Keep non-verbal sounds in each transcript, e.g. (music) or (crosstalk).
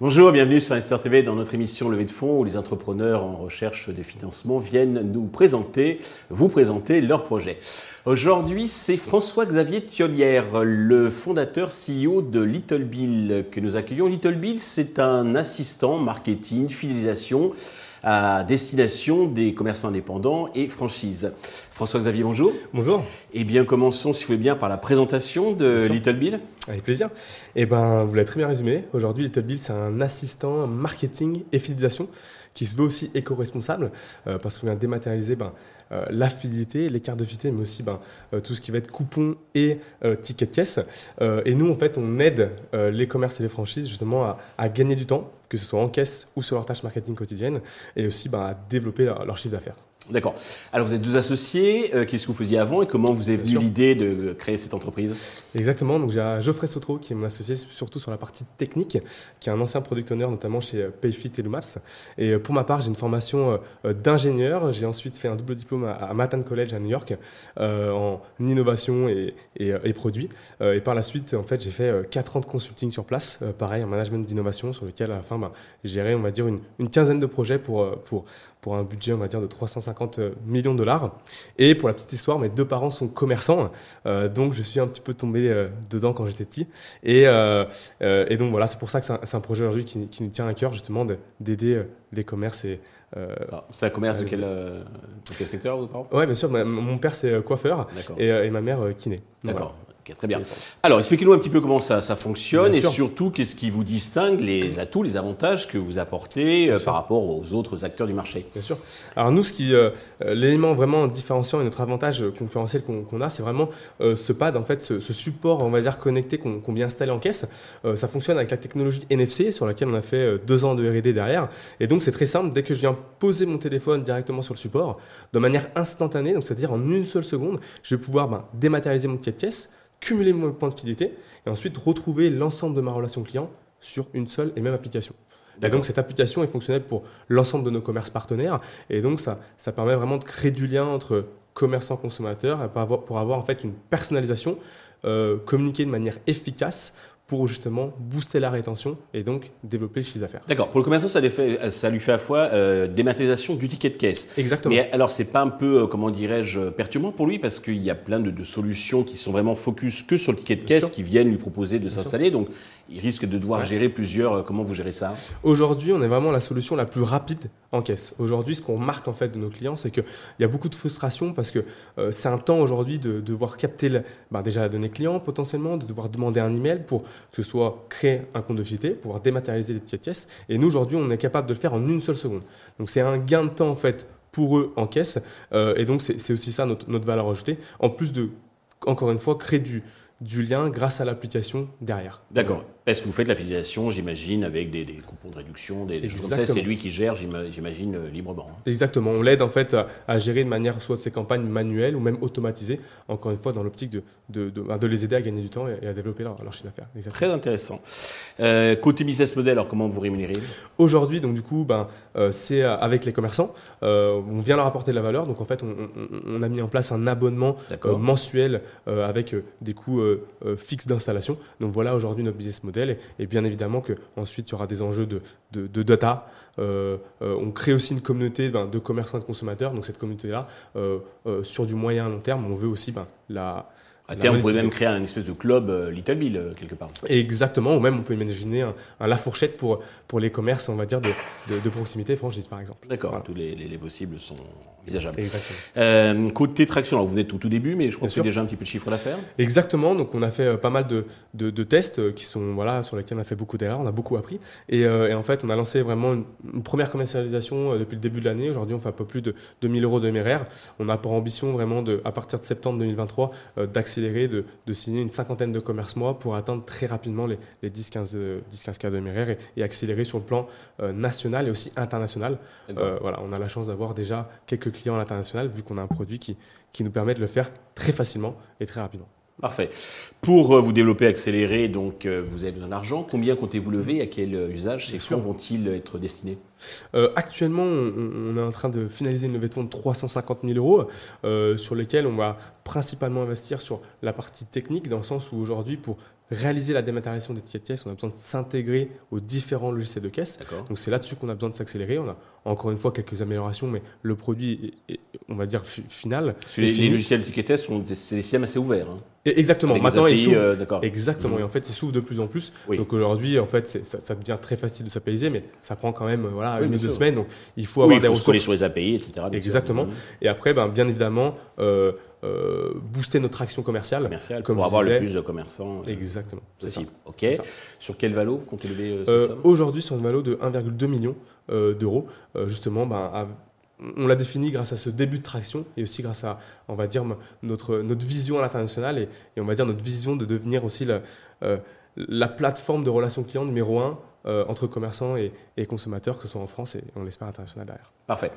Bonjour, bienvenue sur Investor TV dans notre émission Levée de fonds où les entrepreneurs en recherche de financement viennent nous présenter, vous présenter leurs projets. Aujourd'hui, c'est François-Xavier Thiolière, le fondateur CEO de Little Bill que nous accueillons. Little Bill, c'est un assistant marketing, fidélisation à destination des commerçants indépendants et franchises. François-Xavier, bonjour. Bonjour. Eh bien, commençons, si vous voulez bien, par la présentation de Little Bill. Avec plaisir. Eh bien, vous l'avez très bien résumé. Aujourd'hui, Little Bill, c'est un assistant marketing et fidélisation qui se veut aussi éco-responsable euh, parce qu'on vient dématérialiser ben, euh, la fidélité, les cartes de fidélité, mais aussi ben, euh, tout ce qui va être coupons et tickets de caisse. et nous, en fait, on aide les commerces et les franchises justement à, gagner du temps, que ce soit en caisse ou sur leur tâche marketing quotidienne, et aussi ben, à développer leur chiffre d'affaires. D'accord. Alors vous êtes deux associés, euh, qu'est-ce que vous faisiez avant et comment vous est venue l'idée de créer cette entreprise? Exactement, donc j'ai Geoffrey Sotro qui est mon associé surtout sur la partie technique, qui est un ancien product owner notamment chez euh, Payfit et Lumaps. Et euh, pour ma part, j'ai une formation d'ingénieur, j'ai ensuite fait un double diplôme à Manhattan College à New York en innovation et, et, produits. et par la suite, en fait, j'ai fait 4 ans de consulting sur place, pareil, en management d'innovation, sur lequel à la fin, bah, j'ai géré, on va dire, une, une, quinzaine de projets pour, pour, pour un budget, on va dire, de 350 millions de dollars. Et pour la petite histoire, mes deux parents sont commerçants, euh, donc je suis un petit peu tombé euh, dedans quand j'étais petit. Et, euh, et, donc voilà, c'est pour ça que c'est un, projet aujourd'hui qui, qui, nous tient à cœur, justement, d'aider les commerces et, c'est un commerce de quel, quel, secteur, vos parents? Oui, bien sûr. Mon père, c'est coiffeur et, et, ma mère, kiné. D'accord très bien. Alors, expliquez-nous un petit peu comment ça, fonctionne et surtout qu'est-ce qui vous distingue, les atouts, les avantages que vous apportez euh, par rapport aux autres acteurs du marché? Bien sûr. Alors nous, ce qui, euh, euh, l'élément vraiment différenciant et notre avantage concurrentiel qu'on, a, c'est vraiment ce pad, en fait, ce, support, on va dire connecté qu'on, vient installer en caisse. ça fonctionne avec la technologie NFC sur laquelle on a fait deux ans de R&D derrière. Et donc c'est très simple. Dès que je viens poser mon téléphone directement sur le support, de manière instantanée, donc c'est-à-dire en une seule seconde, je vais pouvoir ben, dématérialiser mon ticket de caisse cumuler mon point de fidélité et ensuite retrouver l'ensemble de ma relation client sur une seule et même application. Et donc cette application est fonctionnelle pour l'ensemble de nos commerces partenaires et donc ça, ça permet vraiment de créer du lien entre commerçants consommateurs pour avoir, pour avoir en fait une personnalisation, euh, communiquer de manière efficace pour justement booster la rétention et donc développer le chiffre d'affaires. D'accord. Pour le commerçant, ça, lui fait, ça lui fait à la fois euh, dématérialisation du ticket de caisse. Exactement. Mais alors, c'est pas un peu, euh, comment dirais-je, perturbant pour lui parce qu'il y a plein de, solutions qui sont vraiment focus que sur le ticket de caisse qui viennent lui proposer de s'installer. Donc, il risque de devoir gérer plusieurs. Euh, comment vous gérez ça? Aujourd'hui, on est vraiment la solution la plus rapide en caisse. Aujourd'hui, ce qu'on remarque en fait de nos clients, c'est qu'il y a beaucoup de frustration parce que euh, c'est un temps aujourd'hui de, devoir capter ben, déjà la donnée client potentiellement, de devoir demander un email pour que ce soit créer un compte de fidélité, pouvoir dématérialiser les tickets caisse. Et nous aujourd'hui, on est capable de le faire en une seule seconde. Donc c'est un gain de temps en fait pour eux en caisse. Euh, et donc c'est aussi ça notre, notre valeur ajoutée. En plus de encore une fois créer du du lien grâce à l'application derrière. D'accord. Est-ce que vous faites la fidélisation, j'imagine, avec des, coupons de réduction, des, choses comme ça? C'est lui qui gère, j'imagine, euh, librement. Exactement. On l'aide en fait à, gérer de manière soit ses campagnes manuelles ou même automatisées, encore une fois dans l'optique de, de, de, les aider à gagner du temps et, à développer leur, chiffre d'affaires. Très intéressant. Euh, côté business model, alors comment vous rémunérez Aujourd'hui, donc du coup, ben, euh, c'est avec les commerçants. on vient leur apporter de la valeur. Donc en fait, on, a mis en place un abonnement mensuel avec des coûts fixes d'installation. Donc voilà aujourd'hui notre business model. Et, bien évidemment qu'ensuite, il y aura des enjeux de, data. Euh, euh, on crée aussi une communauté ben, de commerçants et de consommateurs. Donc cette communauté-là, euh, sur du moyen à long terme, on veut aussi ben, la, à terme, vous pouvez même créer un espèce de club Little Bill quelque part. Exactement, ou même on peut imaginer un, La Fourchette pour, pour les commerces, on va dire, de, de, proximité franchise par exemple. D'accord, tous les, les, possibles sont envisageables. Exactement. Euh, côté traction, alors vous êtes au tout début, mais je crois que c'est déjà un petit peu de chiffre d'affaires. Exactement, donc on a fait euh, pas mal de, de, tests euh, qui sont, voilà, sur lesquels on a fait beaucoup d'erreurs, on a beaucoup appris. Et, et, en fait, on a lancé vraiment une, première commercialisation depuis le début de l'année. Aujourd'hui, on fait un peu plus de 2000 euros de MRR. On a pour ambition vraiment, de, à partir de septembre 2023, d'accélérer, de, de, signer une cinquantaine de commerces mois pour atteindre très rapidement les, les 10-15 cas de MRR et, et, accélérer sur le plan national et aussi international. voilà, on a la chance d'avoir déjà quelques clients à l'international, vu qu'on a un produit qui, qui nous permet de le faire très facilement et très rapidement. Parfait. Pour euh, vous développer, accélérer, donc euh, vous avez besoin d'argent. Combien comptez-vous lever? À quel euh, usage? Ces fonds vont-ils être destinés? Actuellement, on, est en train de finaliser une levée de fonds de 350 000 euros, sur lesquels on va principalement investir sur la partie technique, dans le sens où aujourd'hui, pour réaliser la dématérialisation des tickets de caisse, on a besoin de s'intégrer aux différents logiciels de caisse. Donc c'est là-dessus qu'on a besoin de s'accélérer. On a encore une fois quelques améliorations, mais le produit, est, on va dire, final. Les, logiciels de ticket de caisse sont des systèmes assez ouverts. Hein. exactement. Maintenant, ils s'ouvrent. Euh, exactement. Mmh. Et en fait, ils s'ouvrent de plus en plus. Donc aujourd'hui, en fait, ça, devient très facile de s'apaiser, mais ça prend quand même voilà, une ou deux semaines. Donc il faut avoir des il faut ressources. sur les API, etc. Exactement. Mmh. Et après, ben, bien évidemment. Euh, euh, booster notre action commerciale. pour avoir le plus de commerçants. Euh, Exactement. Possible. Ok. Sur quel valo comptez lever euh, Aujourd'hui, sur une valo de 1,2 million d'euros. justement, ben, on l'a défini grâce à ce début de traction et aussi grâce à, on va dire, notre, notre vision à l'international et, on va dire notre vision de devenir aussi la, la plateforme de relations clients numéro un euh, entre commerçants et, consommateurs, que ce soit en France et on l'espère international derrière. Parfait.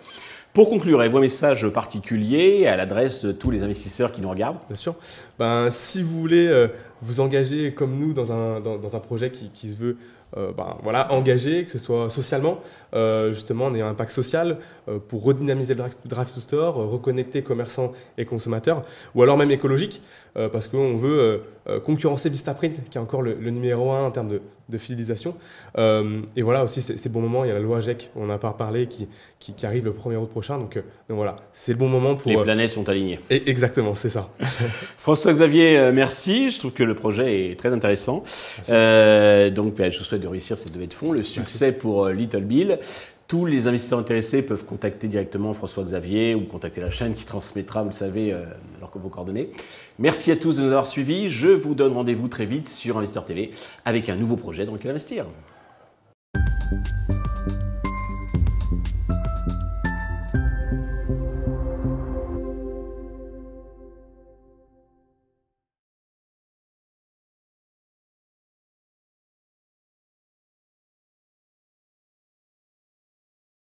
Pour conclure, avez-vous un message particulier à l'adresse de tous les investisseurs qui nous regardent? Bien sûr. Ben, si vous voulez euh, vous engager comme nous dans un, dans, un projet qui, qui, se veut euh, ben, voilà, engagé, que ce soit socialement, justement, on a un impact social pour redynamiser le drive to store, reconnecter commerçants et consommateurs, ou alors même écologique, parce qu'on veut concurrencer Vistaprint, qui est encore le, le numéro un en termes de, de fidélisation. Euh, et voilà aussi, c'est bon moment. Il y a la loi GEC, on n'a pas parlé, qui, qui, arrive le 1er août prochain. Donc, euh, donc voilà, c'est le bon moment pour. Les euh, planètes sont alignées. Et, exactement, c'est ça. (laughs) François-Xavier, merci. Je trouve que le projet est très intéressant. donc, ben, je vous souhaite de réussir cette levée de fonds. Le succès pour Little Bill. Tous les investisseurs intéressés peuvent contacter directement François-Xavier ou contacter la chaîne qui transmettra, vous le savez, alors que vos coordonnées. Merci à tous de nous avoir suivis. Je vous donne rendez-vous très vite sur Investeur TV avec un nouveau projet dans lequel investir.